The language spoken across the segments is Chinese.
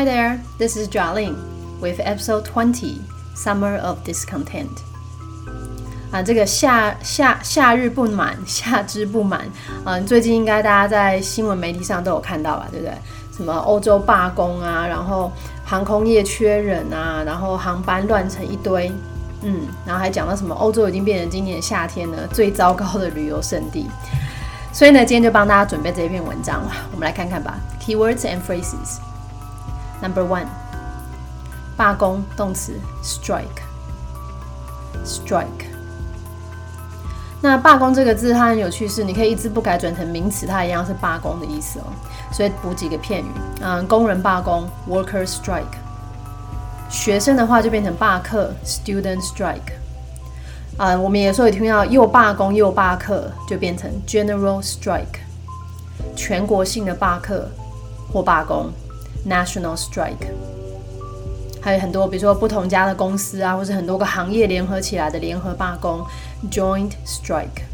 Hi there, this is jalin with episode twenty, Summer of Discontent. 啊，这个夏夏夏日不满，夏之不满，嗯，最近应该大家在新闻媒体上都有看到吧，对不对？什么欧洲罢工啊，然后航空业缺人啊，然后航班乱成一堆，嗯，然后还讲到什么欧洲已经变成今年夏天呢最糟糕的旅游胜地。所以呢，今天就帮大家准备这一篇文章了，我们来看看吧。Keywords and phrases. Number one，罢工动词 strike，strike。那罢工这个字它很有趣，是你可以一字不改转成名词，它一样是罢工的意思哦。所以补几个片语，嗯，工人罢工 （worker strike），学生的话就变成罢课 （student strike）。啊，我们有时候也听到又罢工又罢课，就变成 general strike，全国性的罢课或罢工 （national strike）。还有很多，比如说不同家的公司啊，或是很多个行业联合起来的联合罢工 （joint strike）。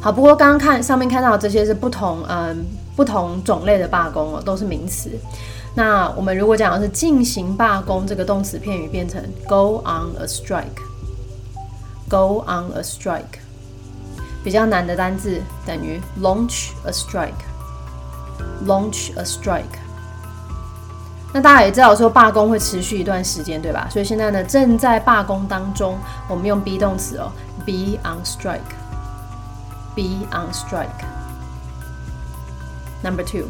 好，不过刚刚看上面看到这些是不同，嗯，不同种类的罢工哦，都是名词。那我们如果讲的是进行罢工，这个动词片语变成 go on a strike，go on a strike。比较难的单字等于 launch a strike，launch a strike。那大家也知道说罢工会持续一段时间，对吧？所以现在呢正在罢工当中，我们用 be 动词哦，be on strike，be on strike。Number two，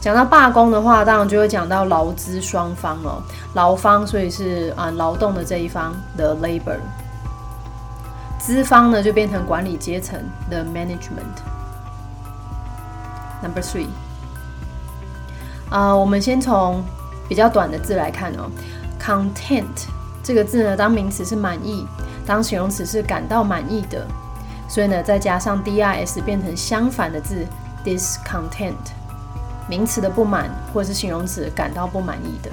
讲到罢工的话，当然就会讲到劳资双方哦，劳方所以是啊劳动的这一方，the labor，资方呢就变成管理阶层，the management。Number three。啊，我们先从比较短的字来看哦。Content 这个字呢，当名词是满意，当形容词是感到满意的，所以呢，再加上 dis 变成相反的字 discontent，名词的不满或者是形容词感到不满意的。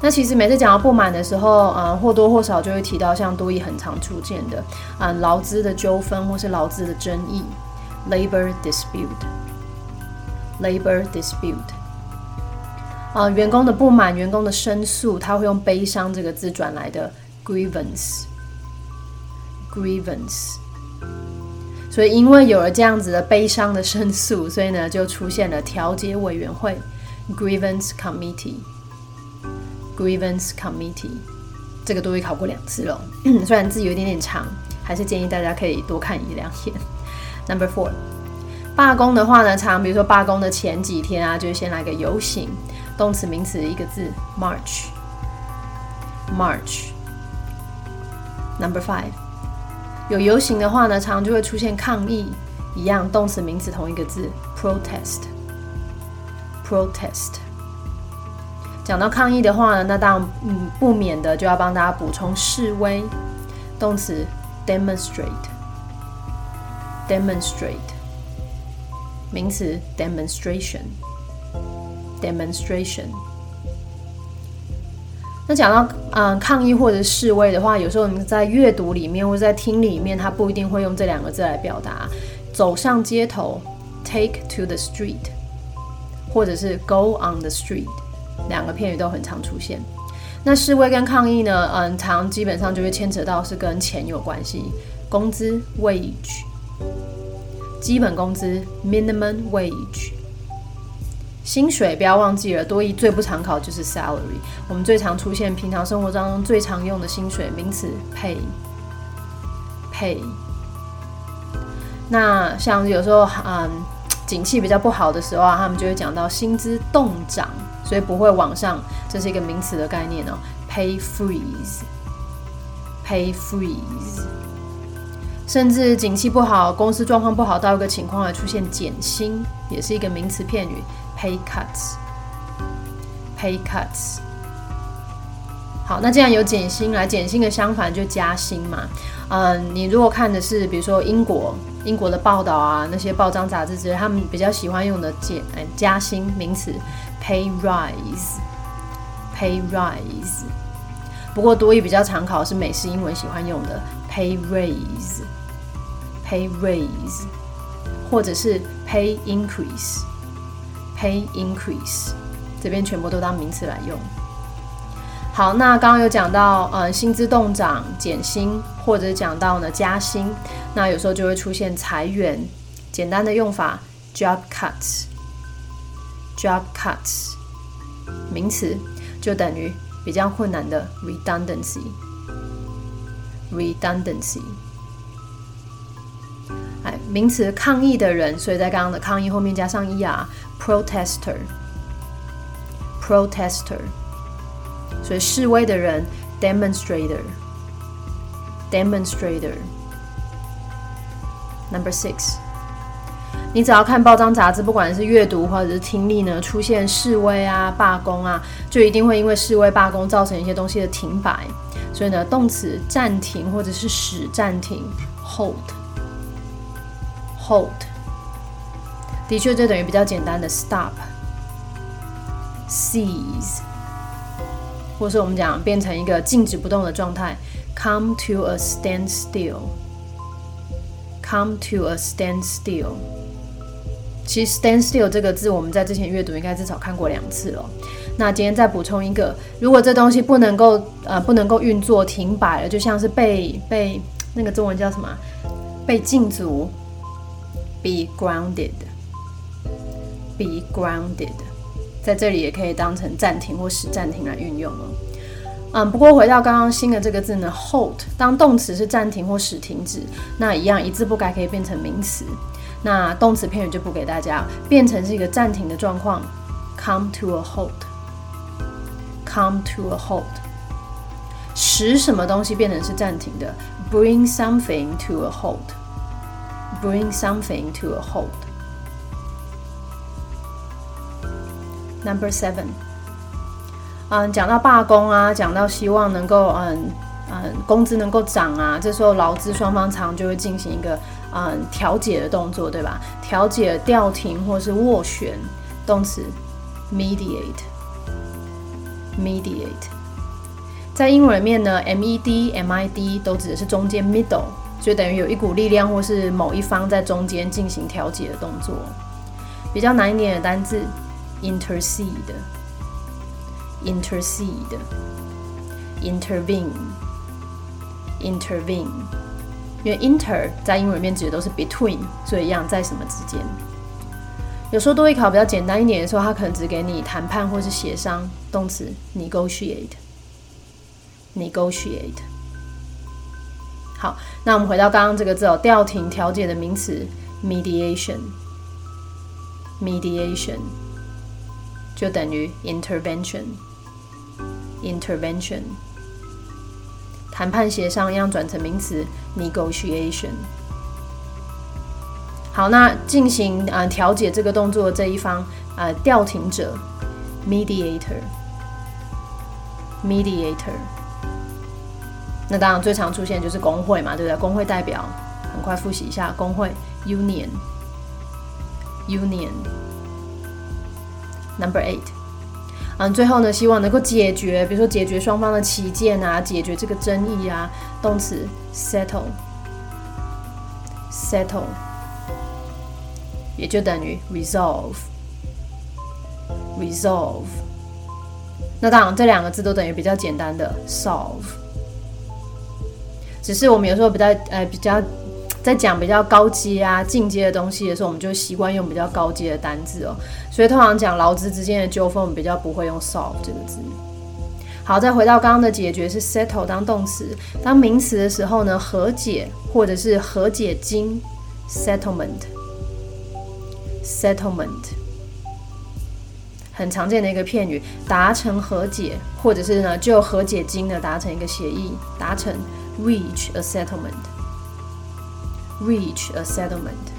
那其实每次讲到不满的时候，啊，或多或少就会提到像多义很常出现的啊，劳资的纠纷或是劳资的争议，labor dispute，labor dispute。啊，员工的不满，员工的申诉，他会用悲伤这个字转来的 grievance，grievance。所以因为有了这样子的悲伤的申诉，所以呢就出现了调解委员会 grievance committee，grievance committee。这个都会考过两次了，虽然字有一点点长，还是建议大家可以多看一两眼。Number four，罢工的话呢，常比如说罢工的前几天啊，就先来个游行。动词、名词一个字，march，march。Number five，有游行的话呢，常常就会出现抗议，一样，动词、名词同一个字，protest，protest。讲到抗议的话呢，那当然嗯不免的就要帮大家补充示威，动词，demonstrate，demonstrate，名词，demonstration。Demonstration。那讲到嗯抗议或者示威的话，有时候你在阅读里面或者在听里面，它不一定会用这两个字来表达。走上街头，take to the street，或者是 go on the street，两个片语都很常出现。那示威跟抗议呢，嗯，常基本上就会牵扯到是跟钱有关系。工资 wage，基本工资 minimum wage。薪水不要忘记了，多一最不常考就是 salary。我们最常出现平常生活当中最常用的薪水名词 pay，pay。那像有时候嗯，景气比较不好的时候啊，他们就会讲到薪资冻涨，所以不会往上，这是一个名词的概念哦，pay freeze，pay freeze。甚至景气不好，公司状况不好到一个情况来出现减薪，也是一个名词片语。Pay cuts, pay cuts。好，那既然有减薪，来减薪的相反就加薪嘛。嗯，你如果看的是比如说英国英国的报道啊，那些报章杂志之类，他们比较喜欢用的减哎加薪名词 pay rise, pay rise。不过多一比较常考是美式英文喜欢用的 pay raise, pay raise，或者是 pay increase。Pay increase，这边全部都当名词来用。好，那刚刚有讲到，呃，薪资动涨、减薪，或者讲到呢加薪，那有时候就会出现裁员。简单的用法，job cuts，job cuts，名词就等于比较困难的 redundancy，redundancy。哎，名词抗议的人，所以在刚刚的抗议后面加上 e r，protester，protester，。所以示威的人，demonstrator，demonstrator。Number six，你只要看报章杂志，不管是阅读或者是听力呢，出现示威啊、罢工啊，就一定会因为示威罢工造成一些东西的停摆。所以呢，动词暂停或者是使暂停，hold，hold。的确，这等于比较简单的 stop，seize。或是我们讲变成一个静止不动的状态，come to a standstill，come to a standstill。其实 standstill 这个字我们在之前阅读应该至少看过两次了。那今天再补充一个，如果这东西不能够呃不能够运作停摆了，就像是被被那个中文叫什么？被禁足，be grounded be grounded，在这里也可以当成暂停或使暂停来运用哦。嗯，不过回到刚刚新的这个字呢，hold，当动词是暂停或使停止，那一样一字不改可以变成名词。那动词片语就不给大家，变成是一个暂停的状况，come to a halt，come to a halt，使什么东西变成是暂停的，bring something to a halt，bring something to a halt。Number seven，嗯，讲到罢工啊，讲到希望能够嗯嗯工资能够涨啊，这时候劳资双方常就会进行一个嗯调解的动作，对吧？调解、调停或是斡旋，动词 mediate，mediate，在英文里面呢，med、mid 都指的是中间 middle，就等于有一股力量或是某一方在中间进行调解的动作。比较难一点的单字。Intercede, intercede, intervene, intervene。因为 inter 在英文里面指的都是 between，所以一样在什么之间。有时候多一考比较简单一点的时候，它可能只给你谈判或是协商，动词 negotiate, negotiate。好，那我们回到刚刚这个字哦，调停、调解的名词 mediation, mediation。就等于 intervention，intervention，谈判协商一样转成名词 negotiation。好，那进行啊调解这个动作这一方啊调停者 mediator，mediator。那当然最常出现就是工会嘛，对不对？工会代表，很快复习一下工会 union，union。Number eight，嗯，最后呢，希望能够解决，比如说解决双方的起见啊，解决这个争议啊，动词 settle，settle，也就等于 resolve，resolve。那当然，这两个字都等于比较简单的 solve，只是我们有时候比较呃比较。在讲比较高阶啊、进阶的东西的时候，我们就习惯用比较高阶的单字哦。所以通常讲劳资之间的纠纷，我们比较不会用 solve 这个字。好，再回到刚刚的解决是 settle 当动词，当名词的时候呢，和解或者是和解金 settlement，settlement 很常见的一个片语，达成和解或者是呢就和解金呢达成一个协议，达成 reach a settlement。Reach a settlement.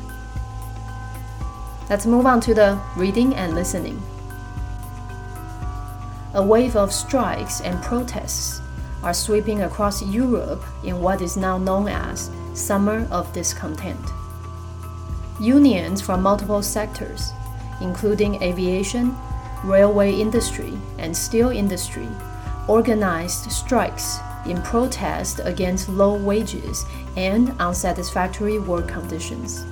Let's move on to the reading and listening. A wave of strikes and protests are sweeping across Europe in what is now known as Summer of Discontent. Unions from multiple sectors, including aviation, railway industry, and steel industry, organized strikes in protest against low wages and unsatisfactory work conditions.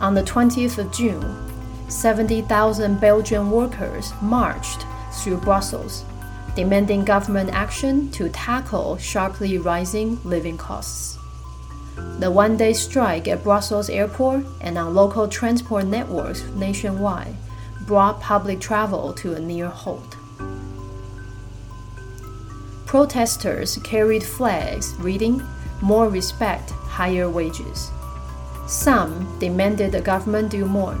On the 20th of June, 70,000 Belgian workers marched through Brussels, demanding government action to tackle sharply rising living costs. The one day strike at Brussels airport and on local transport networks nationwide brought public travel to a near halt. Protesters carried flags reading, More respect, higher wages. Some demanded the government do more.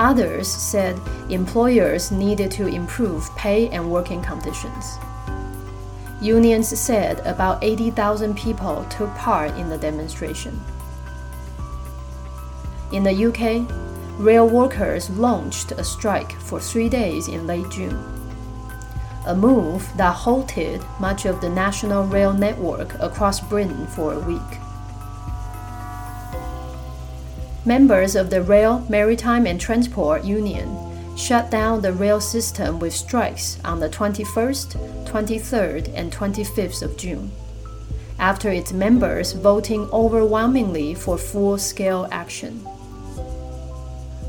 Others said employers needed to improve pay and working conditions. Unions said about 80,000 people took part in the demonstration. In the UK, rail workers launched a strike for three days in late June, a move that halted much of the national rail network across Britain for a week. Members of the Rail, Maritime and Transport Union shut down the rail system with strikes on the 21st, 23rd, and 25th of June, after its members voting overwhelmingly for full scale action.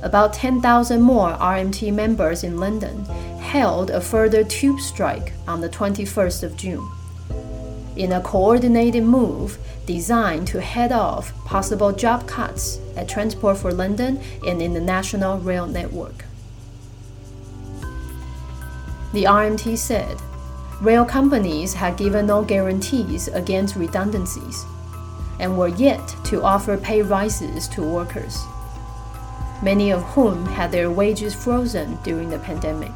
About 10,000 more RMT members in London held a further tube strike on the 21st of June. In a coordinated move designed to head off possible job cuts at Transport for London and in the national rail network. The RMT said rail companies had given no guarantees against redundancies and were yet to offer pay rises to workers, many of whom had their wages frozen during the pandemic.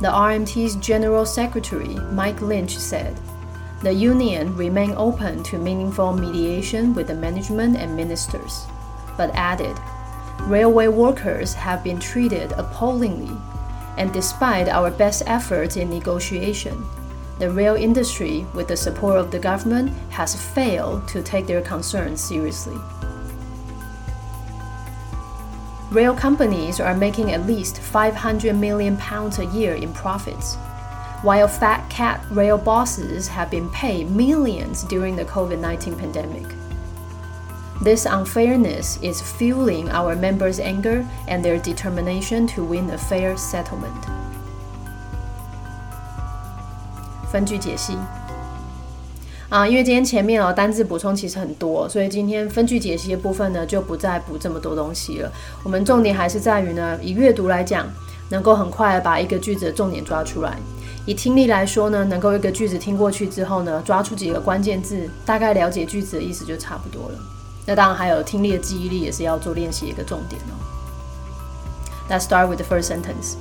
The RMT's General Secretary, Mike Lynch, said the union remained open to meaningful mediation with the management and ministers, but added railway workers have been treated appallingly, and despite our best efforts in negotiation, the rail industry, with the support of the government, has failed to take their concerns seriously. Rail companies are making at least 500 million pounds a year in profits, while fat cat rail bosses have been paid millions during the COVID 19 pandemic. This unfairness is fueling our members' anger and their determination to win a fair settlement. 分句解析啊，因为今天前面哦单字补充其实很多，所以今天分句解析的部分呢就不再补这么多东西了。我们重点还是在于呢，以阅读来讲，能够很快把一个句子的重点抓出来；以听力来说呢，能够一个句子听过去之后呢，抓出几个关键字，大概了解句子的意思就差不多了。那当然还有听力的记忆力也是要做练习一个重点哦。Let's start with the first sentence。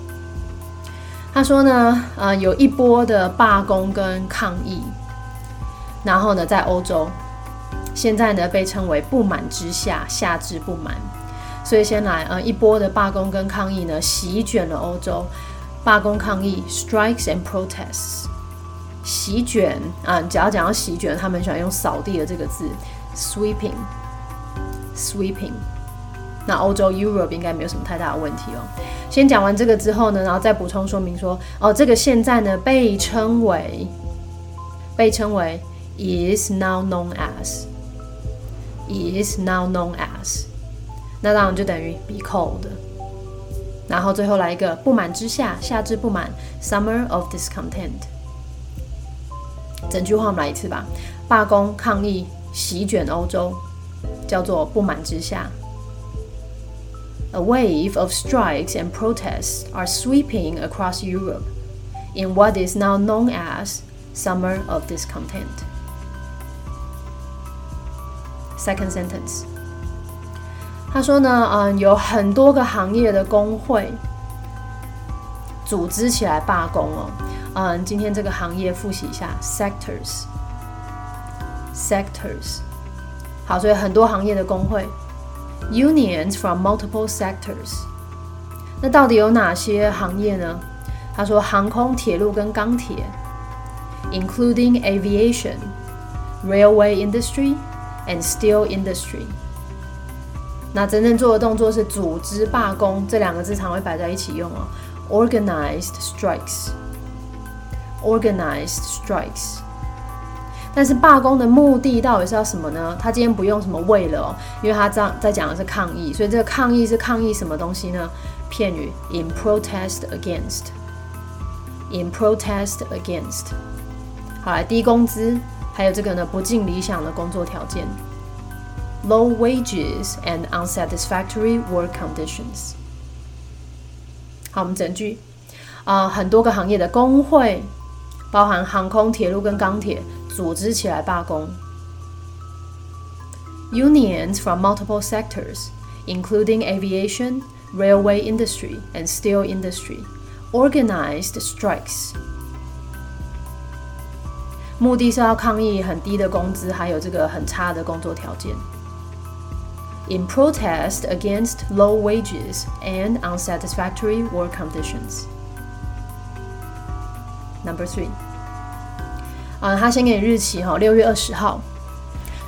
他说呢，呃，有一波的罢工跟抗议，然后呢，在欧洲，现在呢被称为不满之下，下至不满。所以先来，呃，一波的罢工跟抗议呢，席卷了欧洲。罢工抗议 （strikes and protests），席卷啊，只要讲到席卷，他们喜欢用扫地的这个字，sweeping。Sweeping，那欧洲 Europe 应该没有什么太大的问题哦。先讲完这个之后呢，然后再补充说明说，哦，这个现在呢被称为被称为 is now known as，is now known as，那当然就等于 be called。然后最后来一个不满之下，夏至不满，summer of discontent。整句话我们来一次吧，罢工抗议席卷欧洲。叫做不满之下。A wave of strikes and protests are sweeping across Europe in what is now known as Summer of Discontent. Second sentence. 他说呢，嗯，有很多个行业的工会组织起来罢工哦。嗯，今天这个行业复习一下，sectors。sectors 好，所以很多行业的工会 ，unions from multiple sectors。那到底有哪些行业呢？他说航空、铁路跟钢铁，including aviation, railway industry and steel industry。那真正做的动作是组织罢工，这两个字常会摆在一起用哦。Organized strikes, organized strikes。 但是罢工的目的到底是要什么呢？他今天不用什么为了哦，因为他这样在讲的是抗议，所以这个抗议是抗议什么东西呢？片语 in protest against，in protest against。好，来低工资，还有这个呢不尽理想的工作条件，low wages and unsatisfactory work conditions。好，我们整句啊，很多个行业的工会，包含航空、铁路跟钢铁，组织起来罢工。Unions from multiple sectors, including aviation, railway industry, and steel industry, organized strikes. 目的是要抗议很低的工资，还有这个很差的工作条件。In protest against low wages and unsatisfactory work conditions. Number three. 啊，他先给你日期哈，六月二十号，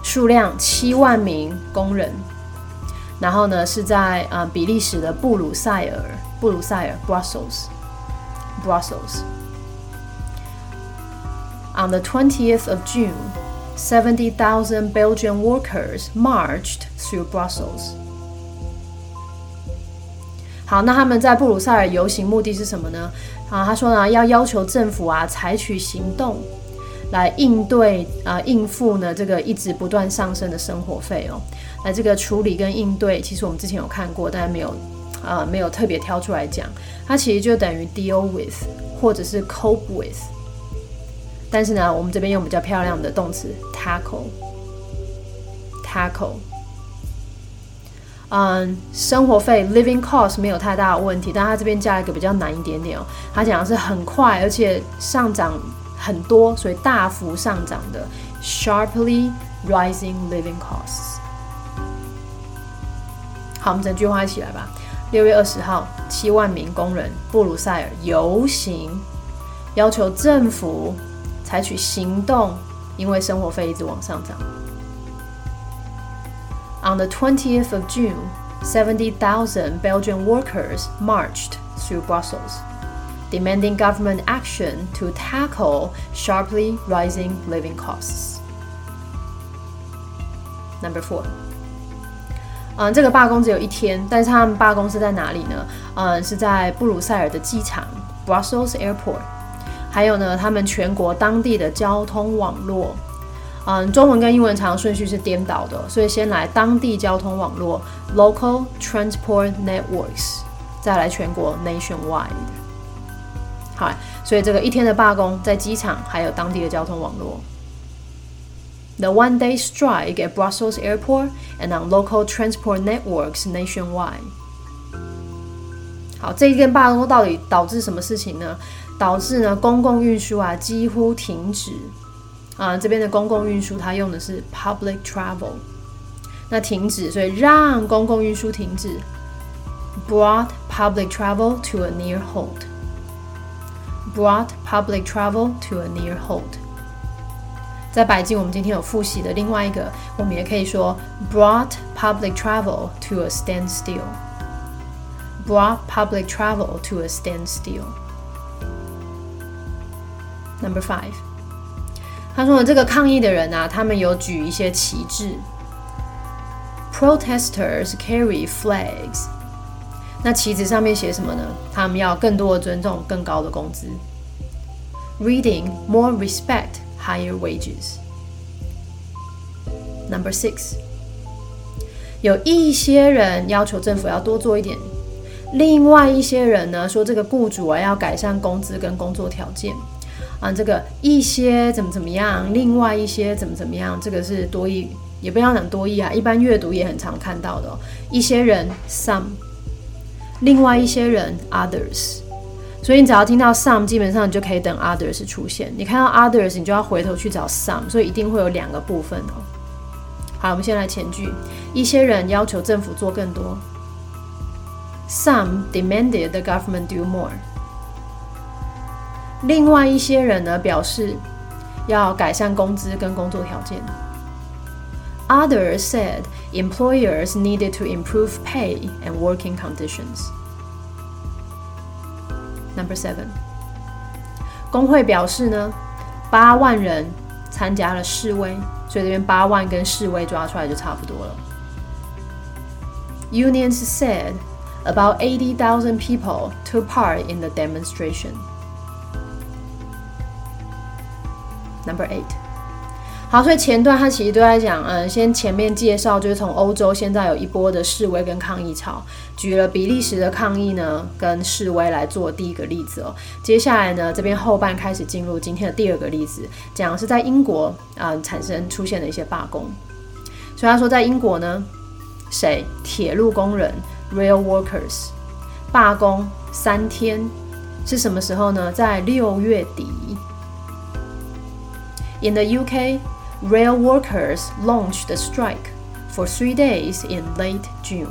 数量七万名工人，然后呢是在啊比利时的布鲁塞尔，布鲁塞尔 （Brussels），Brussels。On the 20th of June, 70,000 Belgian workers marched through Brussels. 好，那他们在布鲁塞尔游行目的是什么呢？啊，他说呢，要要求政府啊采取行动，来应对啊应付呢这个一直不断上升的生活费哦。那这个处理跟应对，其实我们之前有看过，但是没有啊没有特别挑出来讲。它其实就等于 deal with 或者是 cope with。但是呢，我们这边用比较漂亮的动词 tackle，tackle。嗯，生活费 living cost 没有太大的问题，但它这边加了一个比较难一点点哦。它讲的是很快，而且上涨很多，所以大幅上涨的 sharply rising living costs。好，我们整句话一起来吧。六月二十号，七万名工人布鲁塞尔游行，要求政府。采取行动，因为生活费一直往上涨。On the 20th of June, 70,000 Belgian workers marched through Brussels, demanding government action to tackle sharply rising living costs. Number four. 嗯，这个罢工只有一天，但是他们罢工是在哪里呢？嗯，是在布鲁塞尔的机场 （Brussels Airport）。还有呢，他们全国当地的交通网络，嗯，中文跟英文常顺序是颠倒的，所以先来当地交通网络 （local transport networks），再来全国 （nationwide）。好，所以这个一天的罢工在机场还有当地的交通网络。The one-day strike at Brussels Airport and on local transport networks nationwide。好，这一天罢工到底导致什么事情呢？导致呢公共运输啊几乎停止啊，这边的公共运输它用的是 public travel，那停止，所以让公共运输停止，brought public travel to a near halt halt，brought public travel to a near halt。在百济，我们今天有复习的另外一个，我们也可以说 brought public travel to a standstill，brought public travel to a standstill。Number five，他说这个抗议的人啊，他们有举一些旗帜。Protesters carry flags。 那旗子上面写什么呢？他们要更多的尊重，更高的工资。Reading more respect, higher wages. Number six，有一些人要求政府要多做一点，另外一些人呢说这个雇主啊要改善工资跟工作条件。啊，这个一些怎么怎么样，另外一些怎么怎么样，这个是多义，也不要讲多义啊，一般阅读也很常看到的。一些人 some，另外一些人 others，所以你只要听到 some，基本上你就可以等 others 出现。你看到 others，你就要回头去找 some，所以一定会有两个部分哦。好，我们先来前句，一些人要求政府做更多，some demanded the government do more。另外一些人呢表示要改善工资跟工作条件。Others said employers needed to improve pay and working conditions. Number seven，工会表示呢，八万人 参加了示威，所以这边八万跟示威抓出来就差不多了。Unions said about 80,000 people took part in the demonstration. Number eight. 好，所以前段他其实都在讲，嗯，先前面介绍就是从欧洲现在有一波的示威跟抗议潮，举了比利时的抗议呢跟示威来做第一个例子哦。接下来呢，这边后半开始进入今天的第二个例子，讲是在英国啊产生出现的一些罢工。所以他说在英国呢，谁？铁路工人 （rail workers） 罢工三天，是什么时候呢？在六月底。In the UK. Rail workers launched a strike for three days in late June。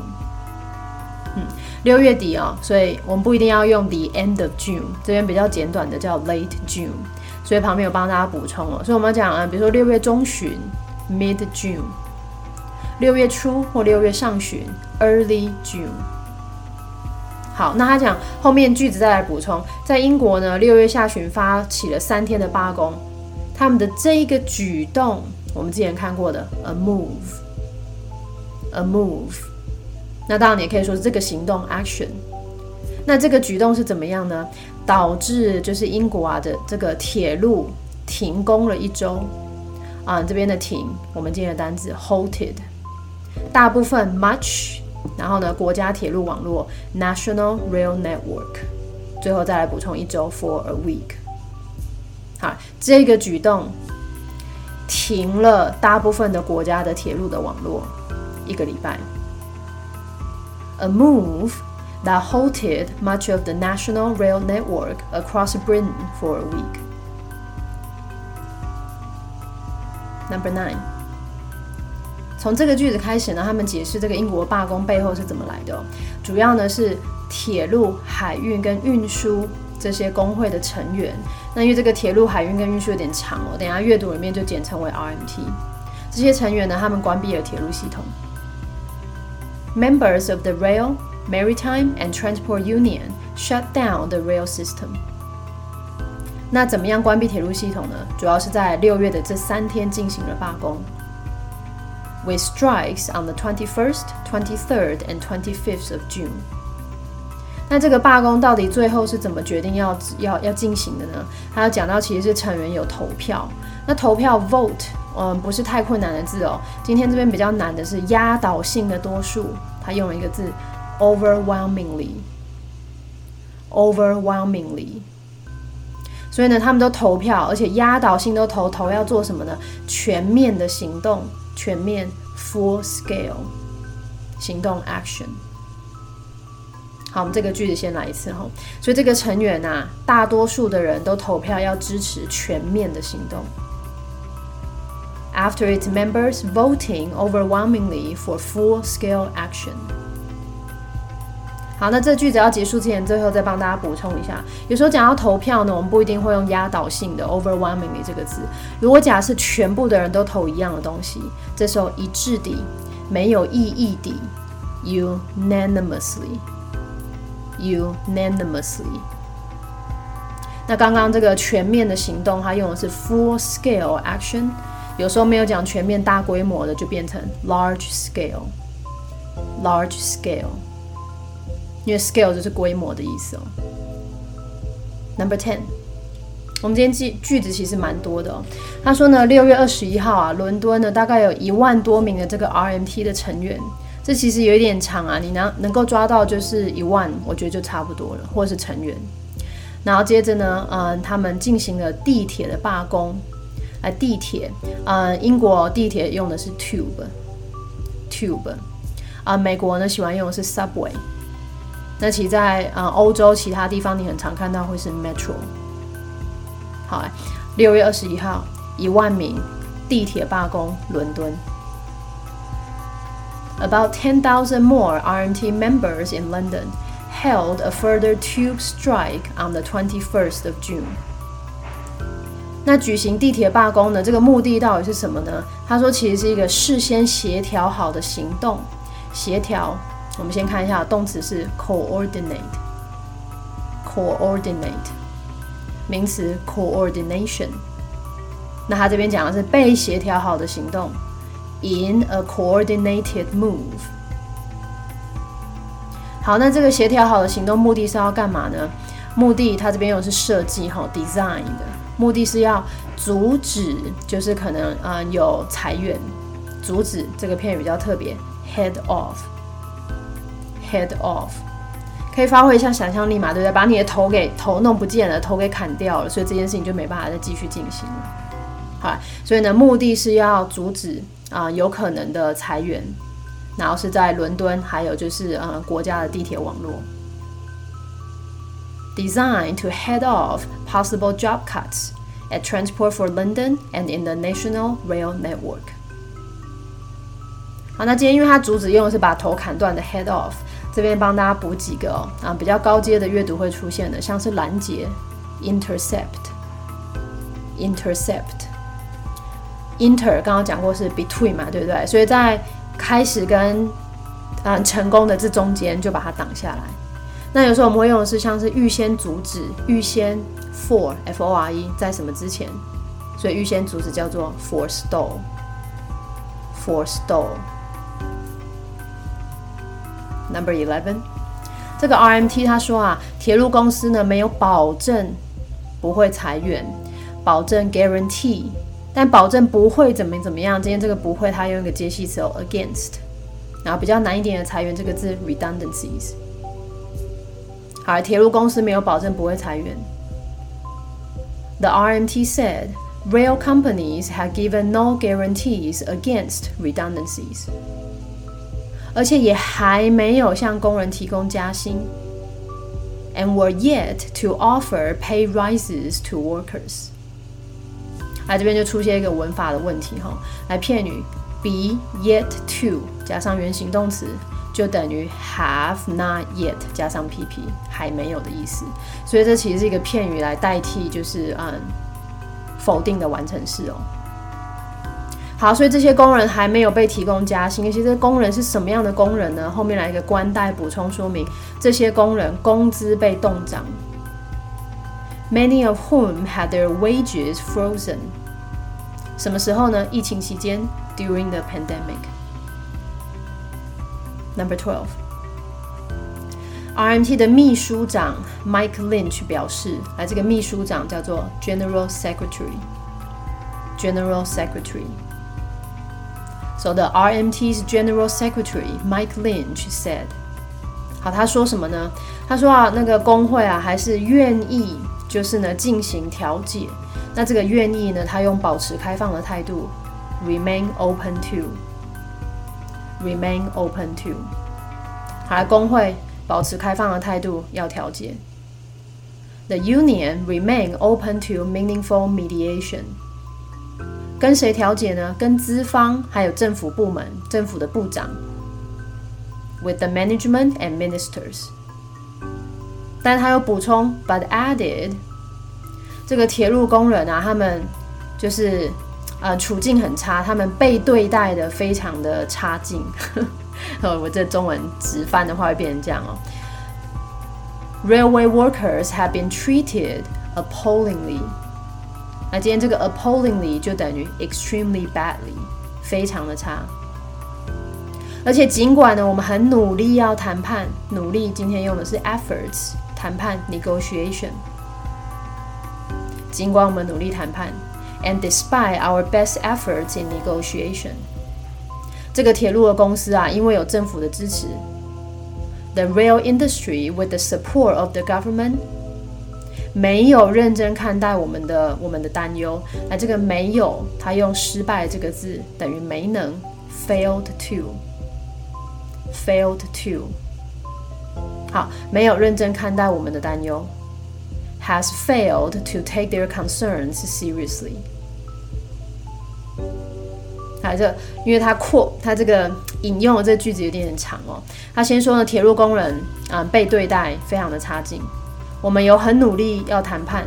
嗯，六月底啊、哦，所以我们不一定要用 the end of June，这边比较简短的叫 late June，所以旁边有帮大家补充哦。所以我们讲啊，比如说六月中旬 mid June，六月初或六月上旬 early June。好，那他讲后面句子再来补充，在英国呢，六月下旬发起了三天的罢工。他们的这一个举动，我们之前看过的 a move，a move，那当然你也可以说是这个行动 action。那这个举动是怎么样呢？导致就是英国啊的这个铁路停工了一周啊，这边的停，我们今天的单字 halted，大部分 much，然后呢国家铁路网络 national rail network，最后再来补充一周 for a week。好，这个举动停了大部分的国家的铁路的网络一个礼拜。A move that halted much of the national rail network across Britain for a week. Number nine. 从这个句子开始呢，他们解释这个英国罢工背后是怎么来的。主要呢是铁路、海运跟运输。这些工会的成员，那因为这个铁路、海运跟运输有点长哦，等下阅读里面就简称为 RMT。这些成员呢，他们关闭了铁路系统。Members of the Rail, Maritime and Transport Union shut down the rail system。那怎么样关闭铁路系统呢？主要是在六月的这三天进行了罢工，with strikes on the twenty-first, twenty-third and twenty-fifth of June。那这个罢工到底最后是怎么决定要要要进行的呢？他要讲到其实是成员有投票，那投票 vote，嗯，不是太困难的字哦。今天这边比较难的是压倒性的多数，他用了一个字 overwhelmingly，overwhelmingly。所以呢，他们都投票，而且压倒性都投投要做什么呢？全面的行动，全面 full scale 行动 action。好，我们这个句子先来一次哈。所以这个成员啊，大多数的人都投票要支持全面的行动。After its members voting overwhelmingly for full-scale action。好，那这句子要结束之前，最后再帮大家补充一下。有时候讲到投票呢，我们不一定会用压倒性的 overwhelmingly 这个字。如果假设全部的人都投一样的东西，这时候一致的、没有异议的，unanimously。unanimously。那刚刚这个全面的行动，它用的是 full scale action，有时候没有讲全面大规模的，就变成 large scale，large scale，因为 scale 就是规模的意思哦。Number ten，我们今天句句子其实蛮多的哦。他说呢，六月二十一号啊，伦敦呢大概有一万多名的这个 RMT 的成员。这其实有一点长啊，你能能够抓到就是一万，我觉得就差不多了，或是成员。然后接着呢，嗯，他们进行了地铁的罢工，来地铁，嗯，英国地铁用的是 tube，tube，啊，美国呢喜欢用的是 subway。那其在啊欧洲其他地方，你很常看到会是 metro。好，六月二十一号，一万名地铁罢工，伦敦。about 10,000 more RMT members in London held a further tube strike on the 21st of June. 那举行地铁罢工呢？这个目的到底是什么呢？他说，其实是一个事先协调好的行动。协调，我们先看一下动词是 coordinate，coordinate，名词 coordination。 那他这边讲的是被协调好的行动 ，in a coordinated move。好，那这个协调好的行动目的是要干嘛呢？目的它这边用的是设计哈，design 的目的是要阻止，就是可能啊有裁员，阻止这个片语比较特别，head off，head off。可以发挥一下想象力嘛，对不对？把你的头给头弄不见了，头给砍掉了，所以这件事情就没办法再继续进行了。好，所以呢，目的是要阻止啊有可能的裁员，然后是在伦敦，还有就是呃国家的地铁网络，designed to head off possible job cuts at Transport for London and in the National Rail Network。好，那今天因为它主旨用的是把头砍断的 head off。这边帮大家补几个哦，啊，比较高阶的阅读会出现的，像是拦截，intercept，intercept Inter 刚刚讲过是 between 嘛，对不对？所以在开始跟嗯成功的这中间就把它挡下来。那有时候我们会用的是像是预先阻止，预先 for f o r e 在什么之前，所以预先阻止叫做 forestall，forestall。Number eleven，这个 RMT 他说啊，铁路公司呢没有保证不会裁员，保证 guarantee，但保证不会怎么怎么样。今天这个不会，它用一个接系词 against，然后比较难一点的裁员这个字 redundancies。好，铁路公司没有保证不会裁员。The RMT said rail companies have given no guarantees against redundancies. 而且也还没有向工人提供加薪，and were yet to offer pay rises to workers。来这边就出现一个文法的问题哈，来片语 be yet to 加上原形动词，就等于 have not yet 加上 pp 还没有的意思，所以这其实是一个片语来代替就是嗯否定的完成式哦。好，所以这些工人还没有被提供加薪。而且这工人是什么样的工人呢？后面来一个官代补充说明，这些工人工资被冻涨。Many of whom had their wages frozen。什么时候呢？疫情期间，during the pandemic。Number twelve。RMT 的秘书长 Mike Lynch 表示，来这个秘书长叫做 General Secretary。General Secretary。So the RMT's General Secretary Mike Lynch said，好，他说什么呢？他说啊，那个工会啊，还是愿意， 就是呢进行调解。那这个愿意呢，他用保持开放的态度，remain open to，remain open to。好，工会保持开放的态度，要调解。The union remain open to meaningful mediation。跟谁调解呢？跟资方，还有政府部门、政府的部长，with the management and ministers。但他又补充，but added，这个铁路工人啊，他们就是呃处境很差，他们被对待的非常的差劲。我这中文直翻的话会变成这样哦：Railway workers have been treated appallingly。那今天这个 appallingly 就等于 extremely badly，非常的差。而且尽管呢，我们很努力要谈判，努力今天用的是 efforts 谈判 negotiation。尽管我们努力谈判，and despite our best efforts in negotiation，这个铁路的公司啊，因为有政府的支持，the rail industry with the support of the government。没有认真看待我们的我们的担忧，那这个没有，他用失败这个字等于没能，failed to，failed to，好，没有认真看待我们的担忧，has failed to take their concerns seriously。好，这因为他扩他这个引用的这个句子有点点长哦，他先说呢，铁路工人啊被对待非常的差劲。我们有很努力要谈判，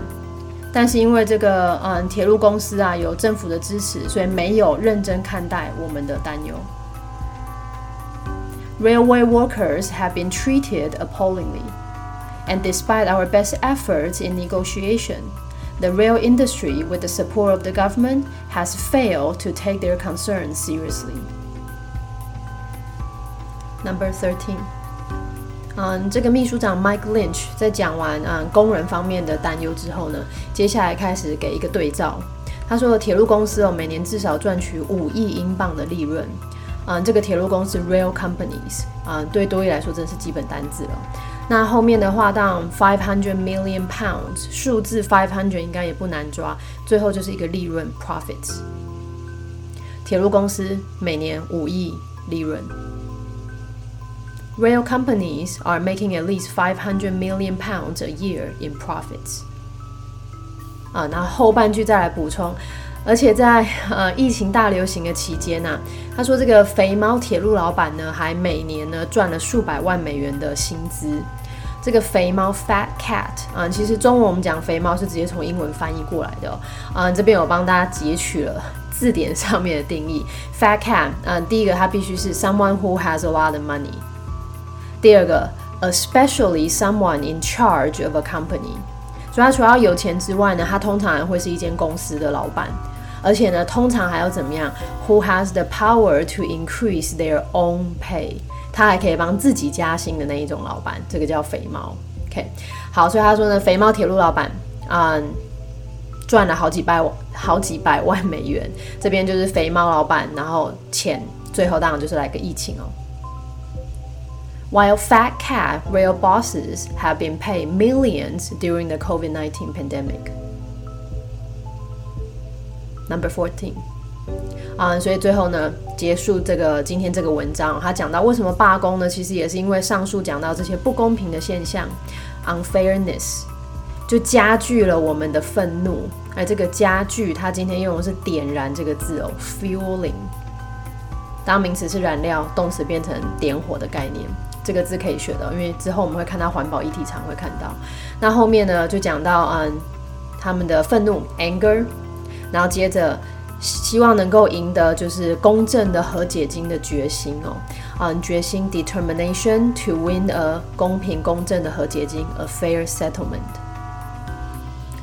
但是因为这个嗯铁路公司啊有政府的支持，所以没有认真看待我们的担忧。Railway workers have been treated appallingly, and despite our best efforts in negotiation, The rail industry, with the support of the government, has failed to take their concerns seriously. Number thirteen. 嗯，这个秘书长 Mike Lynch 在讲完嗯工人方面的担忧之后呢，接下来开始给一个对照。他说，铁路公司哦，每年至少赚取五亿英镑的利润。 嗯，这个铁路公司 Rail Companies 啊，对多益来说真是基本单字了。那后面的话，当 five hundred million pounds 数字 five hundred 应该也不难抓。最后就是一个利润 profits。铁路公司每年五亿利润。Rail companies are making at least five hundred million pounds a year in profits. 啊，那后半句再来补充，而且在呃疫情大流行的期间呢，他说这个肥猫铁路老板呢，还每年呢赚了数百万美元的薪资。这个肥猫 fat cat 啊，其实中文我们讲肥猫是直接从英文翻译过来的啊。这边有帮大家截取了字典上面的定义，fat cat 啊，第一个它必须是 someone who has a lot of money，第二个 especially someone in charge of a company。所以，他除了有钱之外呢，他通常会是一间公司的老板，而且呢，通常还要怎么样？Who has the power to increase their own pay？他还可以帮自己加薪的那一种老板，这个叫肥猫。OK，好，所以他说呢，肥猫铁路老板嗯，赚了好几百好几百万美元。这边就是肥猫老板，然后钱最后当然就是来个疫情哦。while fat cat rail bosses have been paid millions during the COVID 19 pandemic. Number fourteen，啊，所以最后呢，结束这个今天这个文章，他讲到为什么罢工呢？其实也是因为上述讲到这些不公平的现象，unfairness，就加剧了我们的愤怒。而这个加剧，他今天用的是点燃这个字哦，fueling。当名词是燃料，动词变成点火的概念。这个字可以学的，因为之后我们会看到环保议题常会看到。那后面呢，就讲到嗯，他们的愤怒 anger，然后接着希望能够赢得就是公正的和解金的决心哦，嗯，决心 determination to win a 公平公正的和解金 a fair settlement。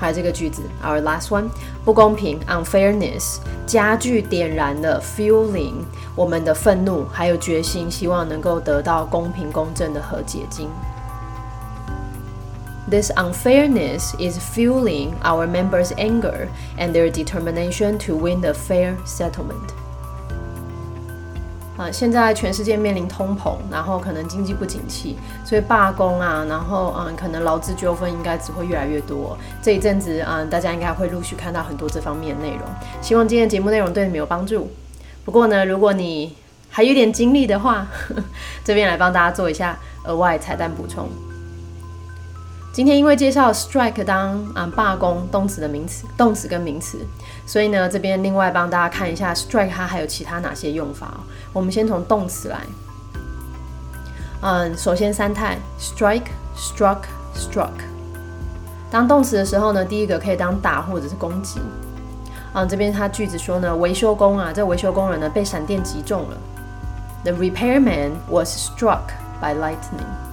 还有这个句子，our last one，不公平，unfairness，加剧点燃了 fueling 我们的愤怒，还有决心，希望能够得到公平公正的和解金。This unfairness is fueling our members' anger and their determination to win the fair settlement. 啊，现在全世界面临通膨，然后可能经济不景气，所以罢工啊，然后嗯，可能劳资纠纷应该只会越来越多。这一阵子啊，大家应该会陆续看到很多这方面的内容。希望今天的节目内容对你们有帮助。不过呢，如果你还有点精力的话，这边来帮大家做一下额外彩蛋补充。今天因为介绍 strike 当啊罢工动词的名词，动词跟名词，所以呢这边另外帮大家看一下 strike 它还有其他哪些用法。我们先从动词来，嗯，首先三态 strike、struck、struck。当动词的时候呢，第一个可以当打或者是攻击。嗯，这边它句子说呢，维修工啊，这维修工人呢被闪电击中了。The repairman was struck by lightning.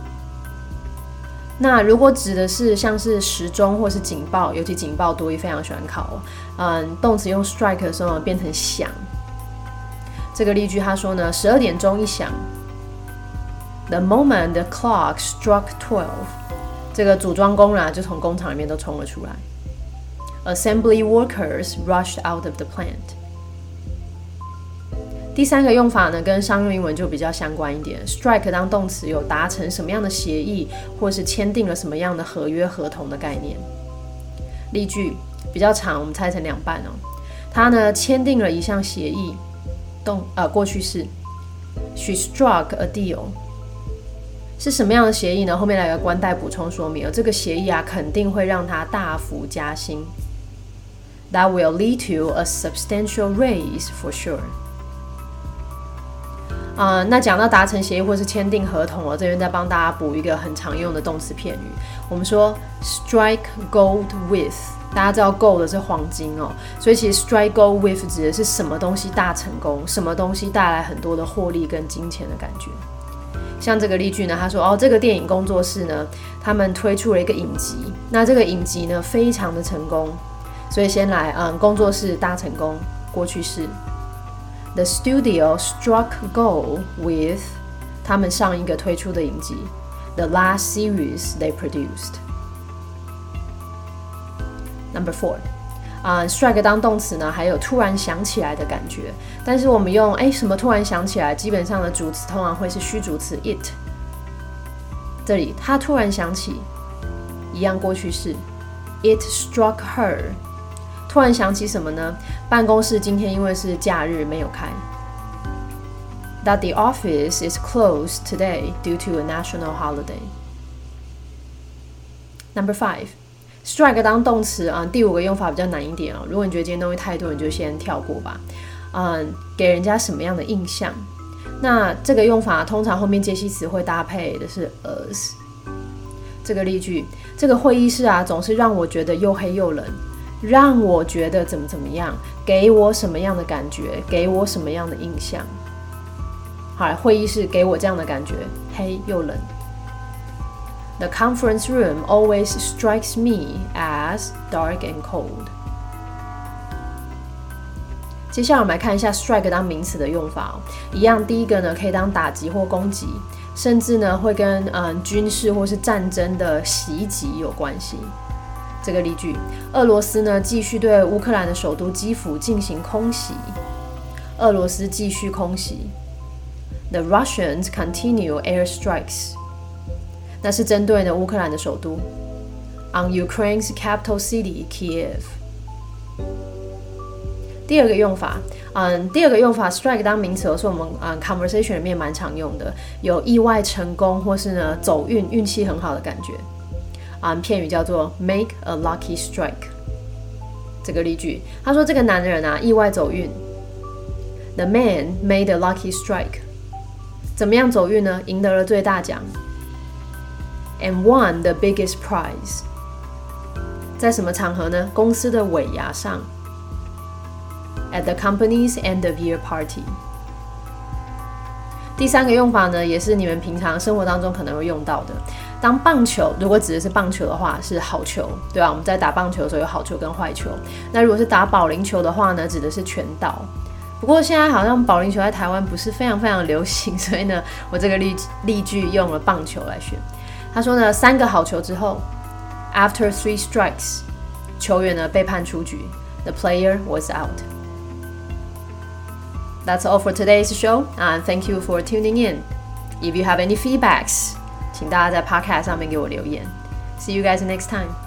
那如果指的是像是时钟或是警报，尤其警报多一非常喜欢考，嗯，动词用 strike 的时候变成响。这个例句他说呢，十二点钟一响，the moment the clock struck twelve，这个组装工人就从工厂里面都冲了出来，assembly workers rushed out of the plant。第三个用法呢，跟商用英文就比较相关一点。Strike 当动词有达成什么样的协议，或是签订了什么样的合约、合同的概念。例句比较长，我们拆成两半哦。他呢签订了一项协议，动呃过去式。She struck a deal。是什么样的协议呢？后面来个关带补充说明。这个协议啊，肯定会让他大幅加薪。That will lead to a substantial raise for sure. 啊，那讲到达成协议或是签订合同了，这边再帮大家补一个很常用的动词片语。我们说 strike gold with，大家知道 gold 是黄金哦，所以其实 strike gold with 指的是什么东西大成功，什么东西带来很多的获利跟金钱的感觉。像这个例句呢，他说哦，这个电影工作室呢，他们推出了一个影集，那这个影集呢非常的成功所以先来，嗯，工作室大成功，过去式。The studio struck gold with 他们上一个推出的影集，the last series they produced。Number four，啊、uh,，strike 当动词呢，还有突然想起来的感觉。但是我们用哎什么突然想起来，基本上的主词通常会是虚主词 it。这里他突然想起，一样过去式，it struck her。突然想起什么呢？办公室今天因为是假日没有开。That the office is closed today due to a national holiday. Number five, strike 当动词啊，第五个用法比较难一点哦。如果你觉得今天东西太多，你就先跳过吧。嗯，给人家什么样的印象？那这个用法通常后面介系词会搭配的是 us。这个例句，这个会议室啊，总是让我觉得又黑又冷。让我觉得怎么怎么样，给我什么样的感觉，给我什么样的印象。好，会议室给我这样的感觉，黑又冷。The conference room always strikes me as dark and cold。接下来我们来看一下 strike 当名词的用法哦。一样，第一个呢可以当打击或攻击，甚至呢会跟嗯军事或是战争的袭击有关系。这个例句：俄罗斯呢继续对乌克兰的首都基辅进行空袭。俄罗斯继续空袭。The Russians continue air strikes。那是针对呢乌克兰的首都。On Ukraine's capital city Kiev。第二个用法，嗯，第二个用法，strike 当名词是我们嗯 conversation 里面蛮常用的，有意外成功或是呢走运、运气很好的感觉。啊，片语叫做 make a lucky strike。这个例句，他说这个男人啊，意外走运。The man made a lucky strike。怎么样走运呢？赢得了最大奖，and won the biggest prize。在什么场合呢？公司的尾牙上，at the company's end of year party。第三个用法呢，也是你们平常生活当中可能会用到的。当棒球如果指的是棒球的话，是好球，对吧？我们在打棒球的时候有好球跟坏球。那如果是打保龄球的话呢，指的是全倒。不过现在好像保龄球在台湾不是非常非常流行，所以呢，我这个例例句用了棒球来选。他说呢，三个好球之后，after three strikes，球员呢被判出局，the player was out。That's all for today's show, and thank you for tuning in. If you have any feedbacks, 请大家在 Podcast 上面给我留言。See you guys next time.